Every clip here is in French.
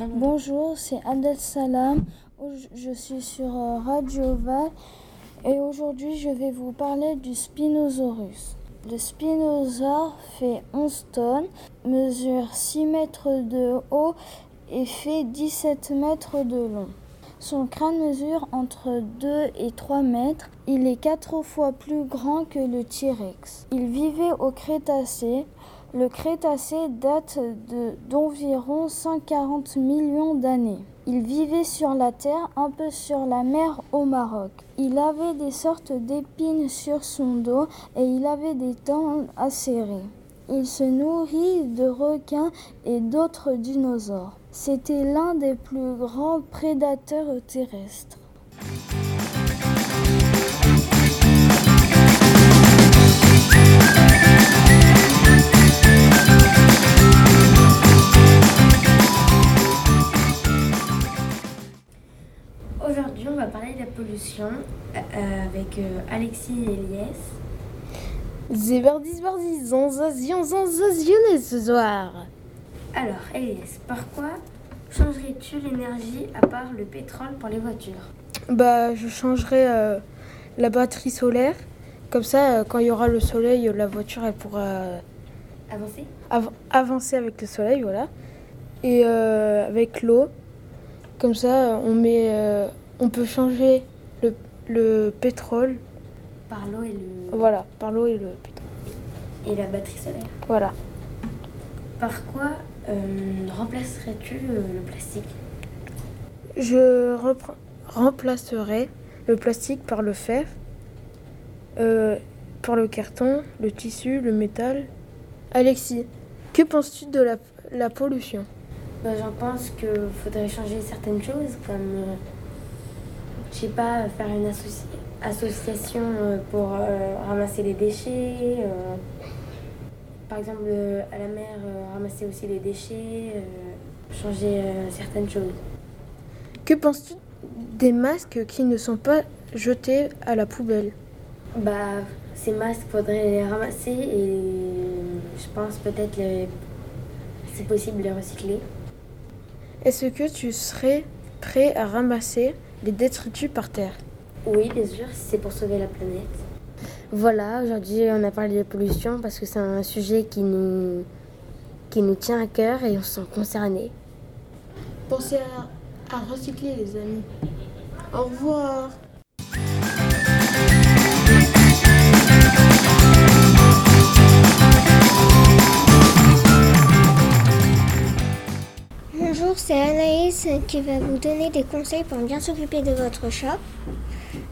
Bonjour, c'est Adel Salam. Je suis sur euh, Radio Val et aujourd'hui je vais vous parler du Spinosaurus. Le spinosaure fait 11 tonnes, mesure 6 mètres de haut et fait 17 mètres de long. Son crâne mesure entre 2 et 3 mètres. Il est 4 fois plus grand que le T-Rex. Il vivait au Crétacé. Le Crétacé date d'environ 140 millions d'années. Il vivait sur la terre, un peu sur la mer au Maroc. Il avait des sortes d'épines sur son dos et il avait des dents acérées. Il se nourrit de requins et d'autres dinosaures. C'était l'un des plus grands prédateurs terrestres. Euh, avec euh, Alexis et Elias. Zébardis, bardis, zanzazion, zanzaziolet ce soir. Alors, Elias, par quoi changerais-tu l'énergie à part le pétrole pour les voitures? Bah, je changerais euh, la batterie solaire. Comme ça, euh, quand il y aura le soleil, la voiture, elle pourra euh, Avancer? av- avancer avec le soleil, voilà. Et avec l'eau, comme ça, on met, on peut changer le, le pétrole, Par l'eau et, le... voilà, par l'eau et le pétrole. et la batterie solaire. Voilà. Par quoi euh, remplacerais-tu euh, le plastique? Je repre- remplacerai le plastique par le fer, euh, par le carton, le tissu, le métal. Alexis, que penses-tu de la, la pollution? Bah, J'en pense qu'il faudrait changer certaines choses, comme, euh, je sais pas, faire une associ- association euh, pour euh, ramasser les déchets. euh, par exemple, à la mer, ramasser aussi les déchets, changer certaines choses. Que penses-tu des masques qui ne sont pas jetés à la poubelle? Bah, ces masques, faudrait les ramasser et je pense peut-être, les... c'est possible, les recycler. Est-ce que tu serais prêt à ramasser les détritus par terre Oui, bien sûr, c'est pour sauver la planète. Voilà, aujourd'hui on a parlé de pollution parce que c'est un sujet qui nous, qui nous tient à cœur et on se sent concerné. Pensez à, à recycler les amis. Au revoir Bonjour, c'est Anaïs qui va vous donner des conseils pour bien s'occuper de votre chat.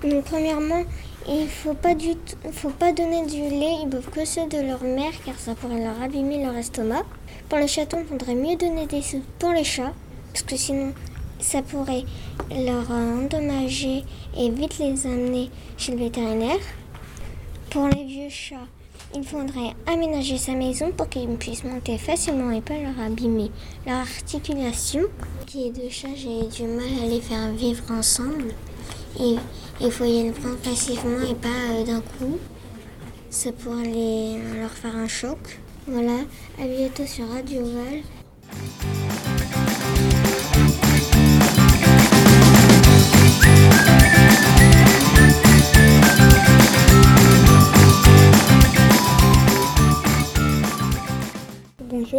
Donc, premièrement, il faut pas faut pas donner du lait, ils boivent que ceux de leur mère car ça pourrait leur abîmer leur estomac. Pour les chatons, il faudrait mieux donner des sous pour les chats parce que sinon ça pourrait leur euh, endommager et vite les amener chez le vétérinaire. Pour les vieux chats, il faudrait aménager sa maison pour qu'ils puissent monter facilement et pas leur abîmer leur articulation. Qui est de chat, j'ai du mal à les faire vivre ensemble. Et il faut y aller prendre passivement et pas euh, d'un coup. Pourrait les- leur faire un choc. Voilà, à bientôt sur Radio Val.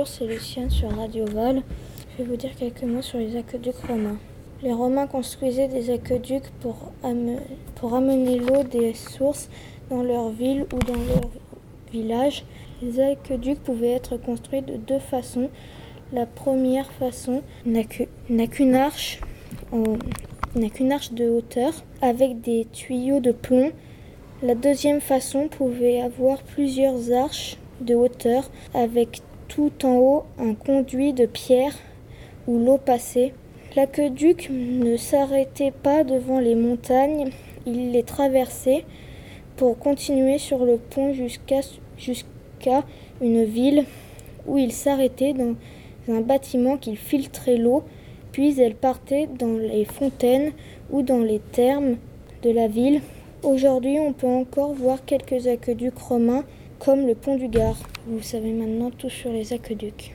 C'est Lucienne sur Radio Val. Je vais vous dire quelques mots sur les aqueducs romains. Les Romains construisaient des aqueducs pour, pour amener l'eau des sources dans leur ville ou dans leur village. Les aqueducs pouvaient être construits de deux façons. La première façon n'a qu'une arche, qu'une arche de hauteur avec des tuyaux de plomb. La deuxième façon pouvait avoir plusieurs arches de hauteur avec tout en haut un conduit de pierre où l'eau passait. L'aqueduc ne s'arrêtait pas devant les montagnes, il les traversait pour continuer sur le pont jusqu'à une ville où il s'arrêtait dans un bâtiment qui filtrait l'eau, puis elle partait dans les fontaines ou dans les thermes de la ville. Aujourd'hui, on peut encore voir quelques aqueducs romains comme le pont du Gard. Vous savez maintenant tout sur les aqueducs.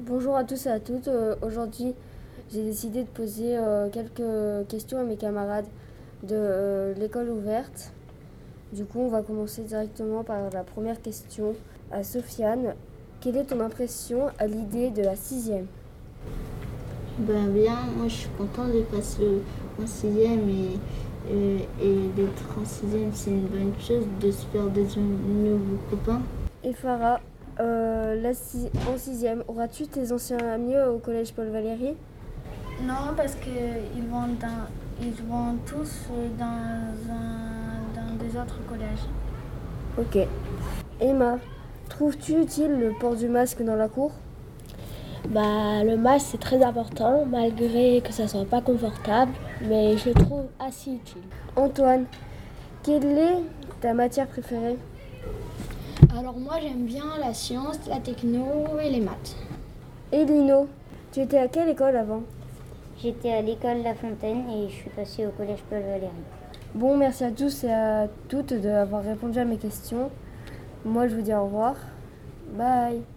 Bonjour à tous et à toutes. Euh, aujourd'hui, j'ai décidé de poser euh, quelques questions à mes camarades de euh, l'école ouverte. Du coup, on va commencer directement par la première question à Sofiane. Quelle est ton impression à l'idée de la sixième? Ben bien, moi je suis contente de passer en sixième et, et, et d'être en sixième, c'est une bonne chose de se faire des nouveaux copains. Et Farah, euh, la si- en sixième, auras-tu tes anciens amis au collège Paul Valéry? Non, parce qu'ils vont, dans, ils vont tous dans, un, autres collèges. Ok. Emma, trouves-tu utile le port du masque dans la cour? Bah, le masque c'est très important, malgré que ça soit pas confortable, mais je le trouve assez utile. Antoine, quelle est ta matière préférée? Alors moi j'aime bien la science, la techno et les maths. Et Lino, tu étais à quelle école avant? J'étais à l'école La Fontaine et je suis passée au collège Paul Valéry. Bon, merci à tous et à toutes d'avoir répondu à mes questions. Moi, je vous dis au revoir. Bye